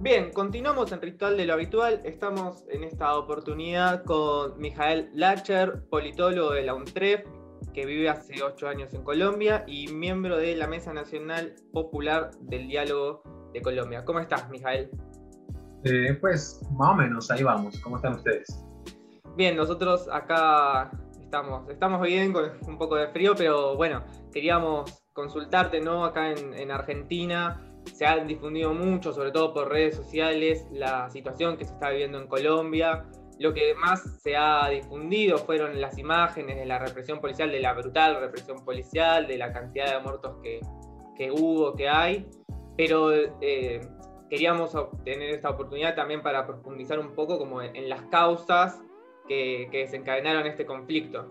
Bien, continuamos en Ritual de lo Habitual. Estamos en esta oportunidad con Mijael Lacher, politólogo de la UNTREF, que vive hace ocho años en Colombia y miembro de la Mesa Nacional Popular del Diálogo de Colombia. ¿Cómo estás, Mijael? Eh, pues más o menos, ahí vamos. ¿Cómo están ustedes? Bien, nosotros acá estamos, estamos bien con un poco de frío, pero bueno, queríamos consultarte, ¿no? Acá en, en Argentina se ha difundido mucho, sobre todo por redes sociales, la situación que se está viviendo en Colombia. Lo que más se ha difundido fueron las imágenes de la represión policial, de la brutal represión policial, de la cantidad de muertos que, que hubo, que hay. Pero eh, queríamos tener esta oportunidad también para profundizar un poco como en, las causas que, que desencadenaron este conflicto.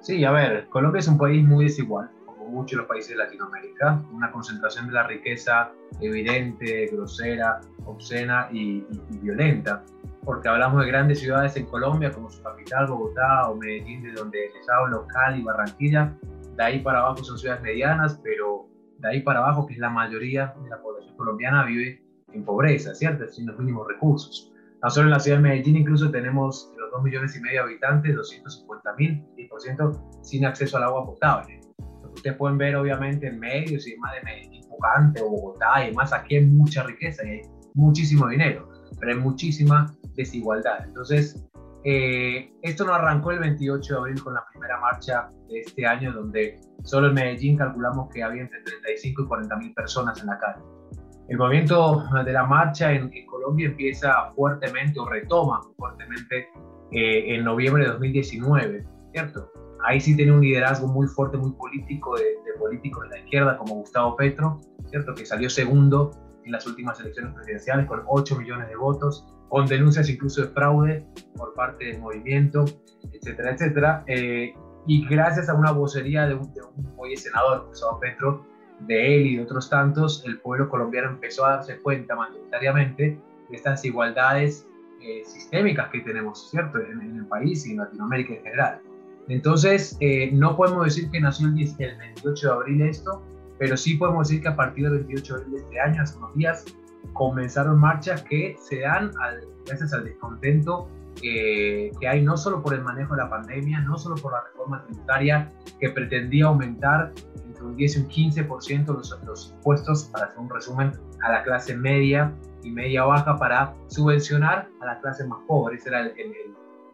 Sí, a ver, Colombia es un país muy desigual muchos de los países de Latinoamérica, una concentración de la riqueza evidente, grosera, obscena y, violenta, porque hablamos de grandes ciudades en Colombia como su capital, Bogotá o Medellín, de donde les hablo, Cali, Barranquilla, de ahí para abajo son ciudades medianas, pero de ahí para abajo, que es la mayoría de la población colombiana, vive en pobreza, ¿cierto? Sin los mínimos recursos. Tan solo en la ciudad de Medellín incluso tenemos los 2 millones y medio de habitantes, 250 mil, 10% sin acceso al agua potable ustedes pueden ver obviamente en medios y demás de Medellín, Bogotá y demás, aquí hay mucha riqueza y hay muchísimo dinero, pero hay muchísima desigualdad. Entonces, eh, esto no arrancó el 28 de abril con la primera marcha de este año, donde solo en Medellín calculamos que había entre 35 y 40 mil personas en la calle. El movimiento de la marcha en, Colombia empieza fuertemente o retoma fuertemente eh, en noviembre de 2019, ¿cierto? Ahí sí tiene un liderazgo muy fuerte, muy político, de, políticos de la izquierda como Gustavo Petro, ¿cierto? que salió segundo en las últimas elecciones presidenciales con 8 millones de votos, con denuncias incluso de fraude por parte del movimiento, etcétera, etcétera. Eh, y gracias a una vocería de un, de senador, Gustavo Petro, de él y de otros tantos, el pueblo colombiano empezó a darse cuenta mayoritariamente de estas desigualdades eh, sistémicas que tenemos, ¿cierto?, en, el país y en Latinoamérica en general. Entonces, eh, no podemos decir que nació el, 28 de abril esto, pero sí podemos decir que a partir del 28 de abril de este año, hace unos días, comenzaron marchas que se dan gracias al descontento eh, que hay no solo por el manejo de la pandemia, no solo por la reforma tributaria que pretendía aumentar entre un 10 y un 15% los, los impuestos, para hacer un resumen, a la clase media y media baja para subvencionar a la clase más pobre. Ese era el, el,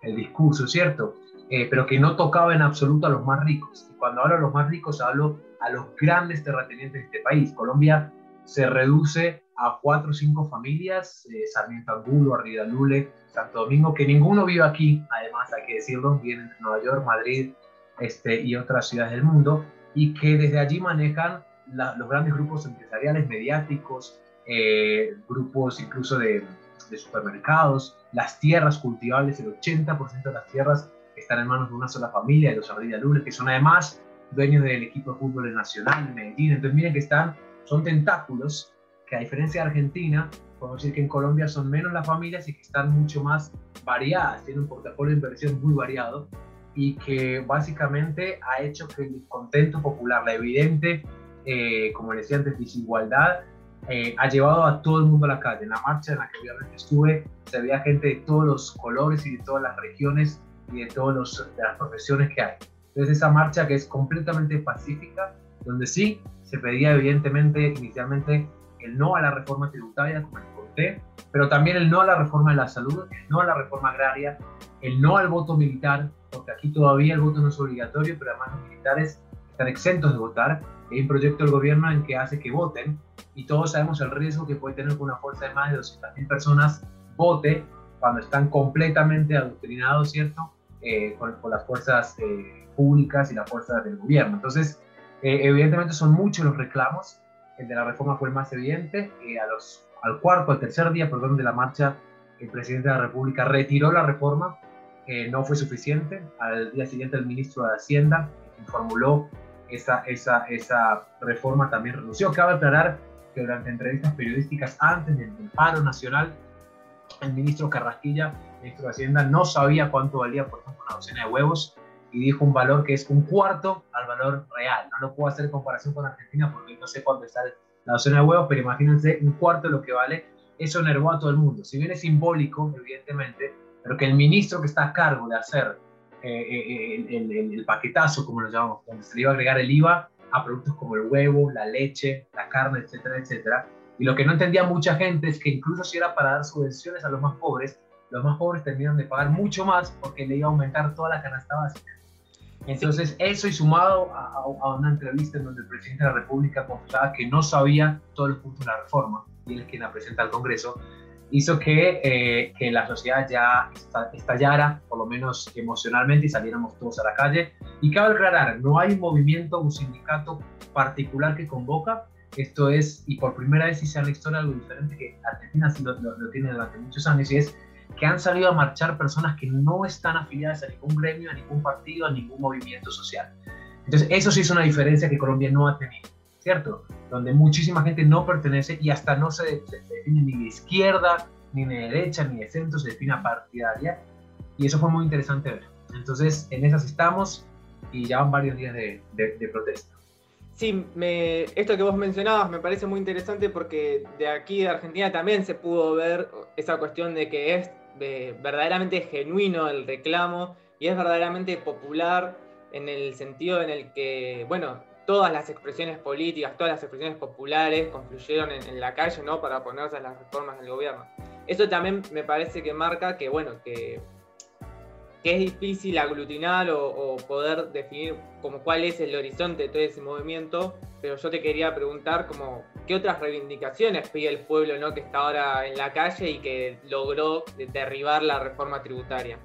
el discurso, ¿cierto? Eh, pero que no tocaba en absoluto a los más ricos. Y cuando hablo a los más ricos, hablo a los grandes terratenientes de este país. Colombia se reduce a cuatro o cinco familias, eh, Sarmiento Angulo, Lule, Santo Domingo, que ninguno vive aquí, además hay que decirlo, vienen de Nueva York, Madrid este, y otras ciudades del mundo, y que desde allí manejan los grandes grupos empresariales, mediáticos, eh, grupos incluso de, de supermercados, las tierras cultivables, el 80% de las tierras están en manos de una sola familia, de los Ardilla Lunes, que son además dueños del equipo de fútbol nacional de Medellín. Entonces miren que están, son tentáculos que a diferencia de Argentina, podemos decir que en Colombia son menos las familias y que están mucho más variadas, tienen un portafolio de inversión muy variado y que básicamente ha hecho que el descontento popular, la evidente, eh, como decía antes, desigualdad, eh, ha llevado a todo el mundo a la calle. En la marcha en la que obviamente estuve, se veía gente de todos los colores y de todas las regiones y de todas las profesiones que hay. Entonces esa marcha que es completamente pacífica, donde sí se pedía evidentemente inicialmente el no a la reforma tributaria, como les conté, pero también el no a la reforma de la salud, el no a la reforma agraria, el no al voto militar, porque aquí todavía el voto no es obligatorio, pero además los militares están exentos de votar. Hay un proyecto del gobierno en que hace que voten y todos sabemos el riesgo que puede tener que una fuerza de más de 200.000 personas vote cuando están completamente adoctrinados, ¿cierto? Eh, con, las fuerzas eh, públicas y las fuerzas del gobierno. Entonces, eh, evidentemente son muchos los reclamos. El de la reforma fue el más evidente. a los, al cuarto, al tercer día, perdón, de la marcha, el presidente de la República retiró la reforma. no fue suficiente. Al día siguiente, el ministro de Hacienda, formuló esa, esa, esa reforma, también renunció. Cabe aclarar que durante entrevistas periodísticas antes del paro nacional, el ministro Carrasquilla, ministro de Hacienda, no sabía cuánto valía, por ejemplo, una docena de huevos y dijo un valor que es un cuarto al valor real. No lo puedo hacer en comparación con Argentina porque no sé cuándo está la docena de huevos, pero imagínense un cuarto de lo que vale. Eso enervó a todo el mundo. Si bien es simbólico, evidentemente, pero que el ministro que está a cargo de hacer eh, eh, el, el, paquetazo, como lo llamamos, donde se le iba a agregar el IVA a productos como el huevo, la leche, la carne, etcétera, etcétera. Y lo que no entendía mucha gente es que incluso si era para dar subvenciones a los más pobres, los más pobres terminan de pagar mucho más porque le iba a aumentar toda la canasta básica. Entonces, eso y sumado a, una entrevista en donde el presidente de la República confesaba que no sabía todos los puntos de la reforma, y él es quien la presenta al Congreso, hizo que, eh, que la sociedad ya estallara, por lo menos emocionalmente, y saliéramos todos a la calle. Y cabe aclarar, no hay un movimiento, un sindicato particular que convoca, esto es, y por primera vez hice en la historia algo diferente que Argentina lo, tiene durante muchos años, y es que han salido a marchar personas que no están afiliadas a ningún gremio, a ningún partido, a ningún movimiento social. Entonces, eso sí es una diferencia que Colombia no ha tenido, ¿cierto? Donde muchísima gente no pertenece y hasta no se, define ni de izquierda, ni de derecha, ni de centro, se define a partidaria. Y eso fue muy interesante ver. Entonces, en esas estamos y ya van varios días de protesta. Sí, me, esto que vos mencionabas me parece muy interesante porque de aquí de Argentina también se pudo ver esa cuestión de que es verdaderamente genuino el reclamo y es verdaderamente popular en el sentido en el que, bueno, todas las expresiones políticas, todas las expresiones populares confluyeron en, la calle, ¿no? Para oponerse a las reformas del gobierno. Eso también me parece que marca que, bueno, que, es difícil aglutinar o, poder definir como cuál es el horizonte de todo ese movimiento, pero yo te quería preguntar como qué otras reivindicaciones pide el pueblo ¿no? que está ahora en la calle y que logró derribar la reforma tributaria.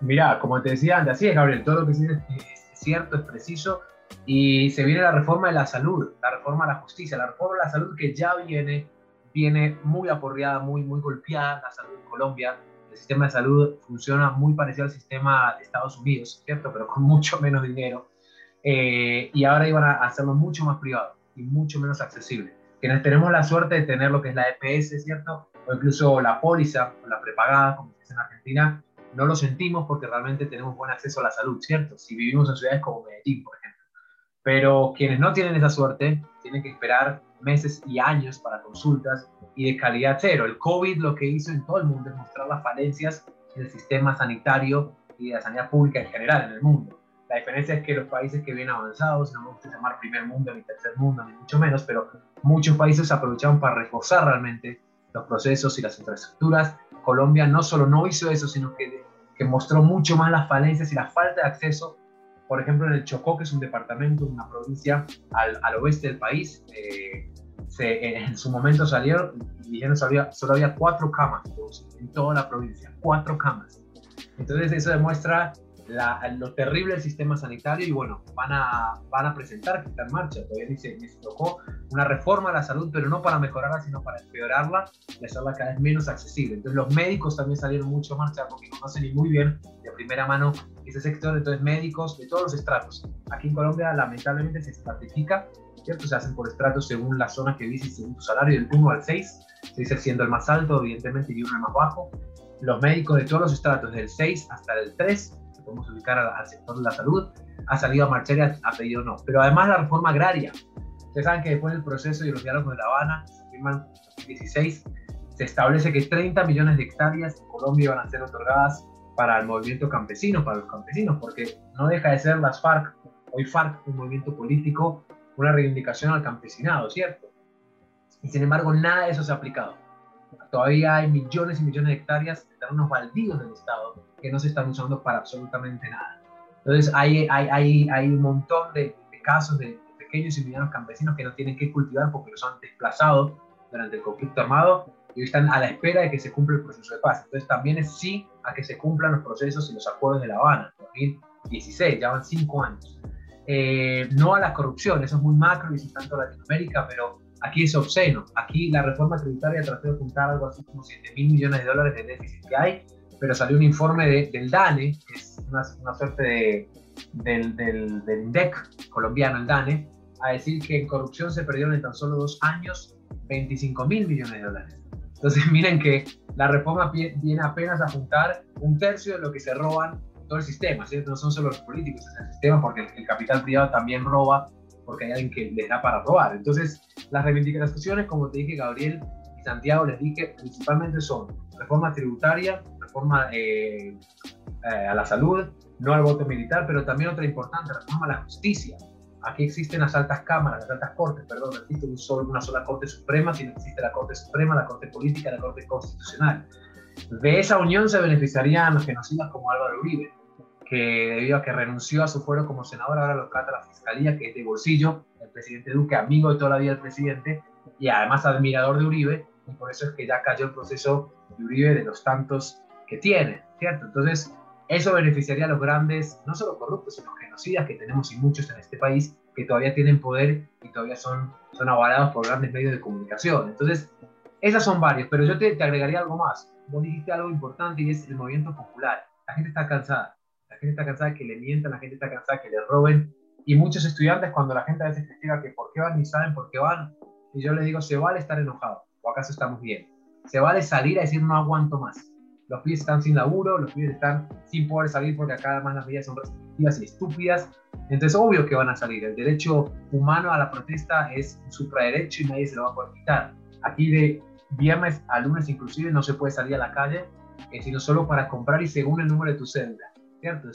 Mirá, como te decía antes, así es Gabriel, todo lo que dices es cierto, es preciso, y se viene la reforma de la salud, la reforma de la justicia, la reforma de la salud que ya viene, viene muy aporreada, muy, muy golpeada la salud en Colombia. El sistema de salud funciona muy parecido al sistema de Estados Unidos, ¿cierto? Pero con mucho menos dinero. Eh, y ahora iban a hacerlo mucho más privado y mucho menos accesible. Quienes tenemos la suerte de tener lo que es la EPS, ¿cierto? O incluso la póliza o la prepagada, como se dice en Argentina, no lo sentimos porque realmente tenemos buen acceso a la salud, ¿cierto? Si vivimos en ciudades como Medellín, por ejemplo. Pero quienes no tienen esa suerte tienen que esperar meses y años para consultas y de calidad cero. El COVID lo que hizo en todo el mundo es mostrar las falencias del sistema sanitario y de la sanidad pública en general en el mundo. La diferencia es que los países que vienen avanzados, no me gusta llamar primer mundo ni tercer mundo, ni mucho menos, pero muchos países aprovecharon para reforzar realmente los procesos y las infraestructuras. Colombia no solo no hizo eso, sino que, que mostró mucho más las falencias y la falta de acceso. Por ejemplo, en el Chocó, que es un departamento, una provincia al, al oeste del país, eh, se, en su momento salieron y dijeron había, solo había cuatro camas en toda la provincia, cuatro camas. Entonces eso demuestra lo terrible del sistema sanitario y bueno, van a, van a presentar que está en marcha. Todavía dice, me tocó una reforma a la salud, pero no para mejorarla, sino para empeorarla y hacerla cada vez menos accesible. Entonces los médicos también salieron mucho a marcha porque conocen muy bien de primera mano ese sector, entonces médicos de todos los estratos. Aquí en Colombia lamentablemente se estratifica, ¿cierto? Se hacen por estratos según la zona que dice, según tu salario, del 1 al 6, se dice siendo el más alto, evidentemente, y uno el más bajo. Los médicos de todos los estratos, del 6 hasta el 3, podemos ubicar al, sector de la salud, ha salido a marchar y ha, pedido no. Pero además la reforma agraria. Ustedes saben que después del proceso y los diálogos de La Habana, se firman en 2016, se establece que 30 millones de hectáreas en Colombia van a ser otorgadas para el movimiento campesino, para los campesinos, porque no deja de ser las FARC, hoy FARC, un movimiento político, una reivindicación al campesinado, ¿cierto? Y sin embargo, nada de eso se ha aplicado. Todavía hay millones y millones de hectáreas de terrenos baldíos del Estado que no se están usando para absolutamente nada. Entonces hay, hay, hay, hay un montón de, casos de, pequeños y medianos campesinos que no tienen que cultivar porque los han desplazado durante el conflicto armado y están a la espera de que se cumpla el proceso de paz. Entonces también es sí a que se cumplan los procesos y los acuerdos de La Habana, 2016, ya van cinco años. Eh, no a la corrupción, eso es muy macro y es tanto Latinoamérica, pero aquí es obsceno. Aquí la reforma tributaria trató de juntar algo así como 7 mil millones de dólares de déficit que hay pero salió un informe del DANE, que es una, suerte de, del, del, del, INDEC colombiano, el DANE, a decir que en corrupción se perdieron en tan solo dos años 25 mil millones de dólares. Entonces miren que la reforma viene apenas a juntar un tercio de lo que se roban todo el sistema, ¿cierto? No son solo los políticos, es el sistema porque el, capital privado también roba porque hay alguien que les da para robar. Entonces, las reivindicaciones, como te dije, Gabriel y Santiago, les dije, principalmente son reforma tributaria, reforma eh, eh, a la salud, no al voto militar, pero también otra importante, reforma a la justicia. Aquí existen las altas cámaras, las altas cortes, perdón, no existe un solo, una sola Corte Suprema, sino existe la Corte Suprema, la Corte Política, la Corte Constitucional. De esa unión se beneficiarían los genocidas como Álvaro Uribe, que debido a que renunció a su fuero como senador, ahora lo trata la Fiscalía, que es de bolsillo, el presidente Duque, amigo de toda la vida del presidente, y además admirador de Uribe, y por eso es que ya cayó el proceso de Uribe de los tantos que tiene, ¿cierto? Entonces, eso beneficiaría a los grandes, no solo corruptos, sino genocidas que tenemos y muchos en este país que todavía tienen poder y todavía son, son avalados por grandes medios de comunicación. Entonces, esas son varias, pero yo te, te agregaría algo más. Vos dijiste algo importante y es el movimiento popular. La gente está cansada. La gente está cansada que le mientan, la gente está cansada que le roben. Y muchos estudiantes, cuando la gente a veces critica que por qué van ni saben por qué van, y yo les digo, se vale estar enojado, o acaso estamos bien. Se vale salir a decir no aguanto más los pibes están sin laburo, los pibes están sin poder salir porque acá además las medidas son restrictivas y estúpidas. Entonces, obvio que van a salir. El derecho humano a la protesta es un supraderecho y nadie se lo va a poder quitar. Aquí de viernes a lunes inclusive no se puede salir a la calle, eh, sino solo para comprar y según el número de tu cédula. ¿Cierto?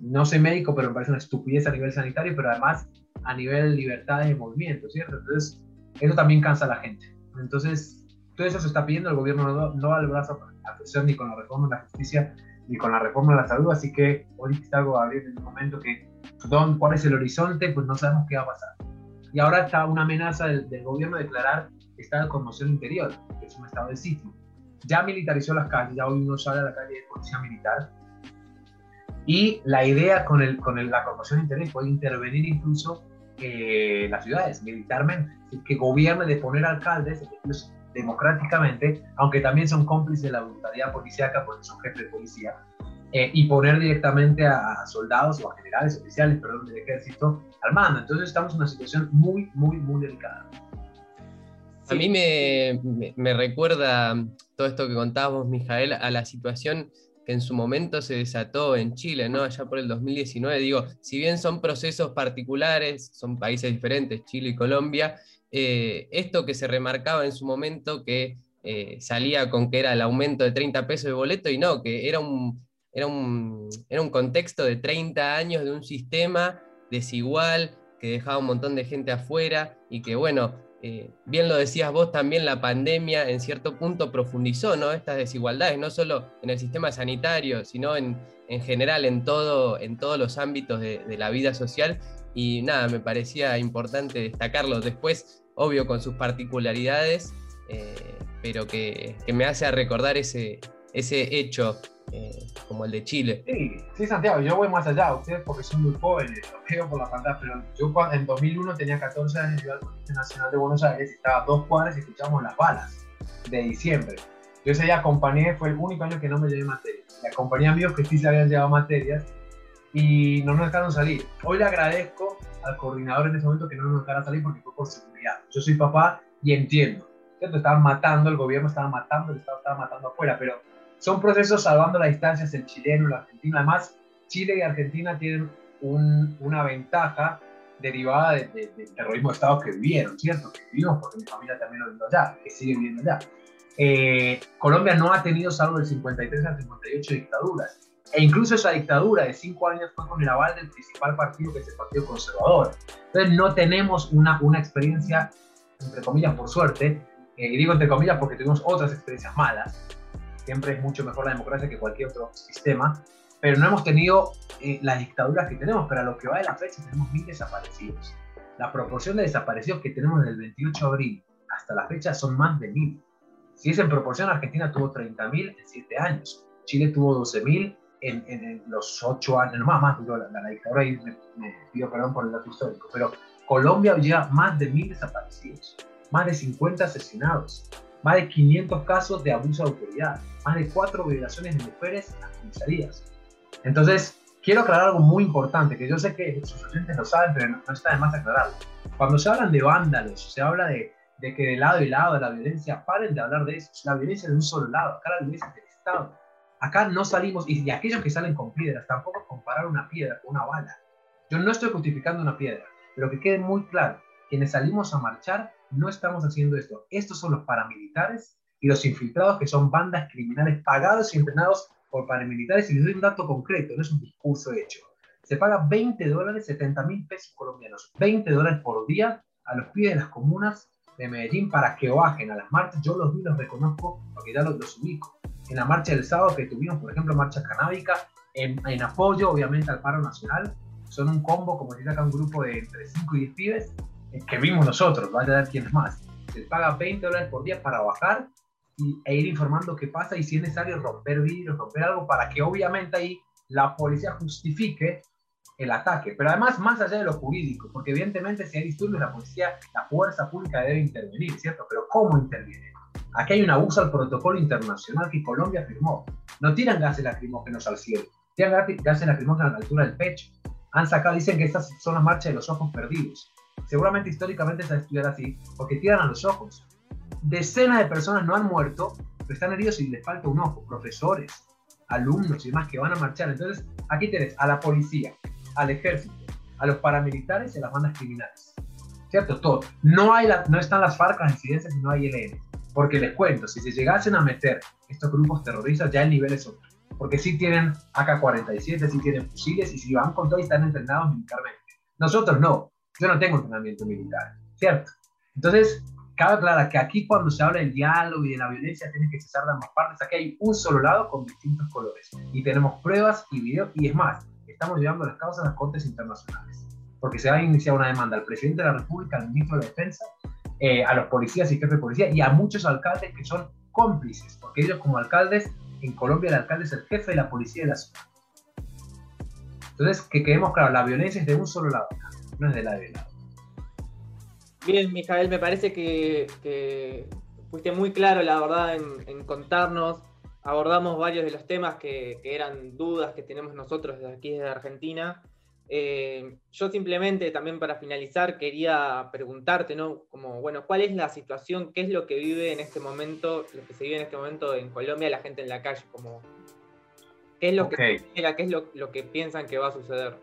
no soy médico, pero me parece una estupidez a nivel sanitario, pero además a nivel libertad de movimiento, ¿cierto? Entonces, eso también cansa a la gente. Entonces, todo eso se está pidiendo, el gobierno no, no va el brazo atención ni con la reforma de la justicia ni con la reforma de la salud, así que hoy algo a abrir en un momento que don, cuál es el horizonte, pues no sabemos qué va a pasar. Y ahora está una amenaza del, gobierno de declarar estado de conmoción interior, que es un estado de sitio. Ya militarizó las calles, ya hoy uno sale a la calle de policía militar. Y la idea con, el, con la conmoción interior es intervenir incluso eh, las ciudades militarmente, que gobierne de poner alcaldes, democráticamente, aunque también son cómplices de la voluntariedad policíaca porque son jefes de policía, eh, y poner directamente a, soldados o a generales oficiales, perdón, del ejército al mando. Entonces estamos en una situación muy, muy, muy delicada. A mí me, me, recuerda todo esto que contábamos, Mijael, a la situación en su momento se desató en Chile, ¿no? Allá por el 2019. Digo, si bien son procesos particulares, son países diferentes, Chile y Colombia, eh, esto que se remarcaba en su momento, que eh, salía con que era el aumento de 30 pesos de boleto y no, que era un, era un, era un contexto de 30 años de un sistema desigual que dejaba un montón de gente afuera y que bueno, eh, bien lo decías vos también, la pandemia en cierto punto profundizó ¿no? estas desigualdades, no solo en el sistema sanitario, sino en, en general en, todo, en todos los ámbitos de, la vida social y nada, me parecía importante destacarlo. Después, obvio, con sus particularidades, eh, pero que, me hace recordar ese, ese hecho eh, como el de Chile. Sí, sí, Santiago, yo voy más allá, ustedes porque son muy jóvenes, lo veo por la pantalla, pero yo en 2001 tenía 14 años, iba al Colegio Nacional de Buenos Aires, estaba a dos cuadras y escuchábamos las balas de diciembre. Yo ese día acompañé, fue el único año que no me llevé materias. Y acompañé a amigos que sí se habían llevado materias y no nos dejaron salir. Hoy le agradezco al coordinador en ese momento que no nos dejara salir porque fue por seguridad. Yo soy papá y entiendo. ¿cierto? Estaban matando, el gobierno estaba matando, el Estado estaba matando afuera, pero son procesos salvando las distancias el chileno, el argentino. Además, Chile y Argentina tienen una ventaja derivada del terrorismo de Estado que vivieron, ¿cierto? Que vivimos porque mi familia también lo vivió allá, que sigue viviendo allá. Eh, Colombia no ha tenido, salvo del 53 al 58, dictaduras. E incluso esa dictadura de cinco años fue con el aval del principal partido, que es el Partido Conservador. Entonces no tenemos una, una experiencia, entre comillas, por suerte, eh, y digo entre comillas porque tuvimos otras experiencias malas. Siempre es mucho mejor la democracia que cualquier otro sistema, pero no hemos tenido eh, las dictaduras que tenemos, pero a lo que va de la fecha tenemos mil desaparecidos. La proporción de desaparecidos que tenemos desde el 28 de abril hasta la fecha son más de mil. Si es en proporción, Argentina tuvo 30.000 en 7 años, Chile tuvo 12.000 en, los ocho años, no más, más la, dictadura, y me, pido perdón por el dato histórico, pero Colombia lleva más de mil desaparecidos, más de 50 asesinados, más de 500 casos de abuso de autoridad, más de cuatro violaciones de mujeres en las comisarías. Entonces, quiero aclarar algo muy importante, que yo sé que sus oyentes lo saben, pero no, está de más aclararlo. Cuando se hablan de vándalos, se habla de, de, que de lado y lado de la violencia, paren de hablar de eso. La violencia de un solo lado, acá la violencia es del Estado Acá no salimos, y, y aquellos que salen con piedras, tampoco comparar una piedra con una bala. Yo no estoy justificando una piedra, pero que quede muy claro, quienes salimos a marchar no estamos haciendo esto. Estos son los paramilitares y los infiltrados que son bandas criminales pagados y entrenados por paramilitares. Y les doy un dato concreto, no es un discurso hecho. Se paga 20 dólares, 70 mil pesos colombianos, 20 dólares por día a los pies de las comunas de Medellín para que bajen a las marchas. Yo los vi, los reconozco porque ya los, los ubico. En la marcha del sábado que tuvimos, por ejemplo, marcha canábica, en, apoyo obviamente al paro nacional, son un combo, como dice acá, un grupo de entre 5 y 10 pibes, que vimos nosotros, vaya a ver quién es más. Se paga 20 dólares por día para bajar y, e ir informando qué pasa y si es necesario romper vidrios, romper algo, para que obviamente ahí la policía justifique el ataque. Pero además, más allá de lo jurídico, porque evidentemente si hay disturbios, la policía, la fuerza pública debe intervenir, ¿cierto? Pero ¿cómo interviene? Aquí hay un abuso al protocolo internacional que Colombia firmó. No tiran gases lacrimógenos al cielo, tiran gases lacrimógenos a la altura del pecho han sacado, dicen que estas son las marchas de los ojos perdidos. Seguramente históricamente se ha estudiado así, porque tiran a los ojos. Decenas de personas no han muerto, pero están heridos y les falta un ojo. Profesores, alumnos y demás que van a marchar. Entonces, aquí tenés a la policía, al ejército, a los paramilitares y a las bandas criminales. ¿Cierto? Todo. No, hay no están las FARC, las incidencias y no hay ELN. Porque les cuento, si se llegasen a meter estos grupos terroristas, ya el nivel es otro porque sí tienen AK-47, sí tienen fusiles y si van con todo y están entrenados militarmente. Nosotros no, yo no tengo entrenamiento militar, ¿cierto? Entonces, cabe aclarar que aquí cuando se habla del diálogo y de la violencia tiene que cesar de ambas partes, aquí hay un solo lado con distintos colores y tenemos pruebas y videos y es más, estamos llevando las causas a las cortes internacionales porque se va a iniciar una demanda al presidente de la República, al ministro de la Defensa, eh, a los policías y jefes de policía y a muchos alcaldes que son cómplices, porque ellos como alcaldes en Colombia el alcalde es el jefe de la policía de la ciudad. Entonces, que quedemos claro, la violencia es de un solo lado, no es de la de lado. Bien, Mijael, me parece que, fuiste muy claro, la verdad, en, contarnos. Abordamos varios de los temas que, que, eran dudas que tenemos nosotros desde aquí, desde Argentina. Eh, yo simplemente también para finalizar quería preguntarte, ¿no? Como, bueno, ¿cuál es la situación, qué es lo que vive en este momento, lo que se vive en este momento en Colombia, la gente en la calle? Como, ¿Qué es lo que qué es lo, que piensan que va a suceder?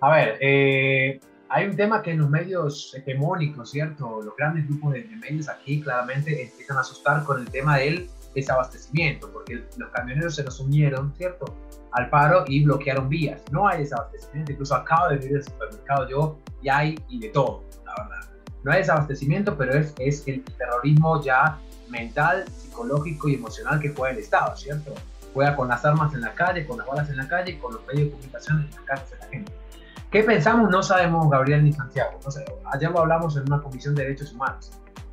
A ver, eh, hay un tema que en los medios hegemónicos, ¿cierto? Los grandes grupos de, medios aquí claramente empiezan a asustar con el tema del desabastecimiento, porque los camioneros se nos unieron, ¿cierto? al paro y bloquearon vías. No hay desabastecimiento, incluso acabo de venir del supermercado yo y hay y de todo, la verdad. No hay desabastecimiento, pero es, es el terrorismo ya mental, psicológico y emocional que juega el Estado, ¿cierto? Juega con las armas en la calle, con las balas en la calle, con los medios de comunicación en las casas de la gente. ¿Qué pensamos? No sabemos, Gabriel ni Santiago. No sé, ayer lo hablamos en una comisión de derechos humanos.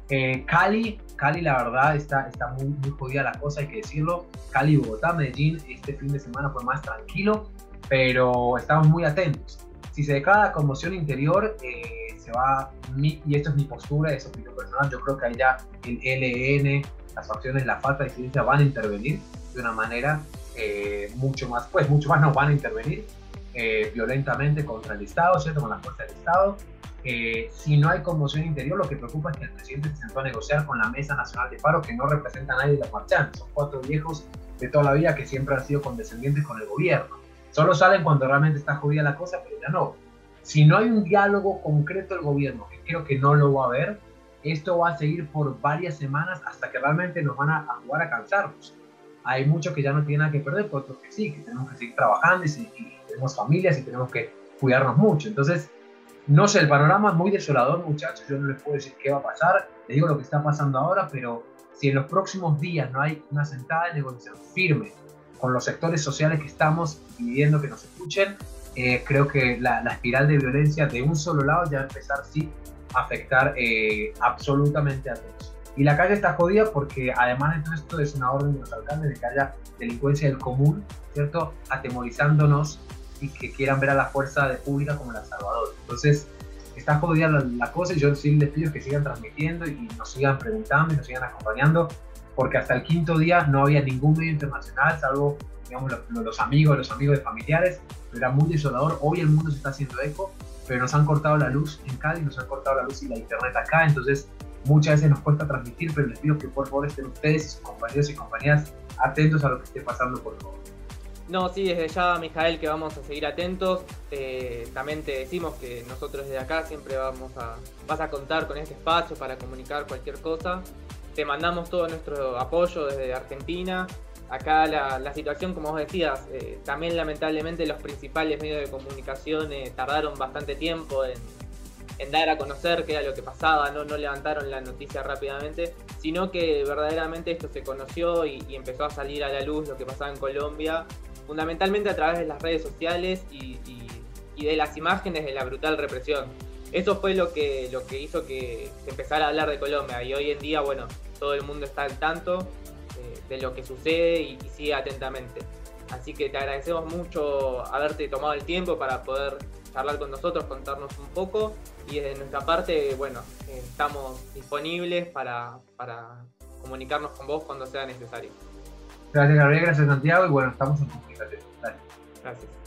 Eh, Cali, Cali la verdad está, está muy, muy jodida la cosa, hay que decirlo. Cali, Bogotá, Medellín, este fin de semana fue más tranquilo, pero estamos muy atentos. Si se declara conmoción interior, eh, se va, y esto es mi postura, es opinión personal, yo creo que ahí ya el LN, las facciones, la falta de incidencia van a intervenir de una manera eh, mucho más, pues mucho más no van a intervenir violentamente contra el Estado, ¿cierto? Con la fuerza del Estado eh, si no hay conmoción interior, lo que preocupa es que el presidente se sentó a negociar con la Mesa Nacional de Paro, que no representa a nadie de los marchantes. Son cuatro viejos de toda la vida que siempre han sido condescendientes con el gobierno. Solo salen cuando realmente está jodida la cosa, pero ya no. Si no hay un diálogo concreto del gobierno, que creo que no lo va a haber, esto va a seguir por varias semanas hasta que realmente nos van a, jugar a cansarnos. Hay muchos que ya no tienen nada que perder, otros que sí, que tenemos que seguir trabajando y, y tenemos familias y tenemos que cuidarnos mucho. Entonces, no sé, el panorama es muy desolador, muchachos. Yo no les puedo decir qué va a pasar. Les digo lo que está pasando ahora, pero si en los próximos días no hay una sentada de negociación firme con los sectores sociales que estamos pidiendo que nos escuchen, eh, creo que la, espiral de violencia de un solo lado ya va a empezar, sí, a afectar eh, absolutamente a todos. Y la calle está jodida porque además de todo esto es una orden de los alcaldes de que haya delincuencia del común, ¿cierto? Atemorizándonos y que quieran ver a la fuerza de pública como la salvadora. Entonces, está jodida la, cosa y yo sí les pido que sigan transmitiendo y nos sigan preguntando y nos sigan acompañando, porque hasta el quinto día no había ningún medio internacional, salvo digamos, los, amigos, los amigos de familiares, era muy desolador. Hoy el mundo se está haciendo eco, pero nos han cortado la luz en Cali, nos han cortado la luz y la internet acá, entonces muchas veces nos cuesta transmitir, pero les pido que por favor estén ustedes sus compañeros y compañeras atentos a lo que esté pasando, por favor. No, sí, desde ya, Mijael, que vamos a seguir atentos. Eh, también te decimos que nosotros desde acá siempre vamos a, vas a contar con este espacio para comunicar cualquier cosa. Te mandamos todo nuestro apoyo desde Argentina. Acá la, situación, como vos decías, eh, también lamentablemente los principales medios de comunicación eh, tardaron bastante tiempo en, dar a conocer qué era lo que pasaba, no, levantaron la noticia rápidamente, sino que verdaderamente esto se conoció y empezó a salir a la luz lo que pasaba en Colombia fundamentalmente a través de las redes sociales y, de las imágenes de la brutal represión. Eso fue lo que, lo que hizo que empezara a hablar de Colombia y hoy en día, bueno, todo el mundo está al tanto eh, de lo que sucede y, sigue atentamente. Así que te agradecemos mucho haberte tomado el tiempo para poder charlar con nosotros, contarnos un poco y desde nuestra parte, bueno, estamos disponibles para, para comunicarnos con vos cuando sea necesario. Gracias, Gabriel. Gracias, Santiago. Y bueno, estamos en comunicación. Gracias.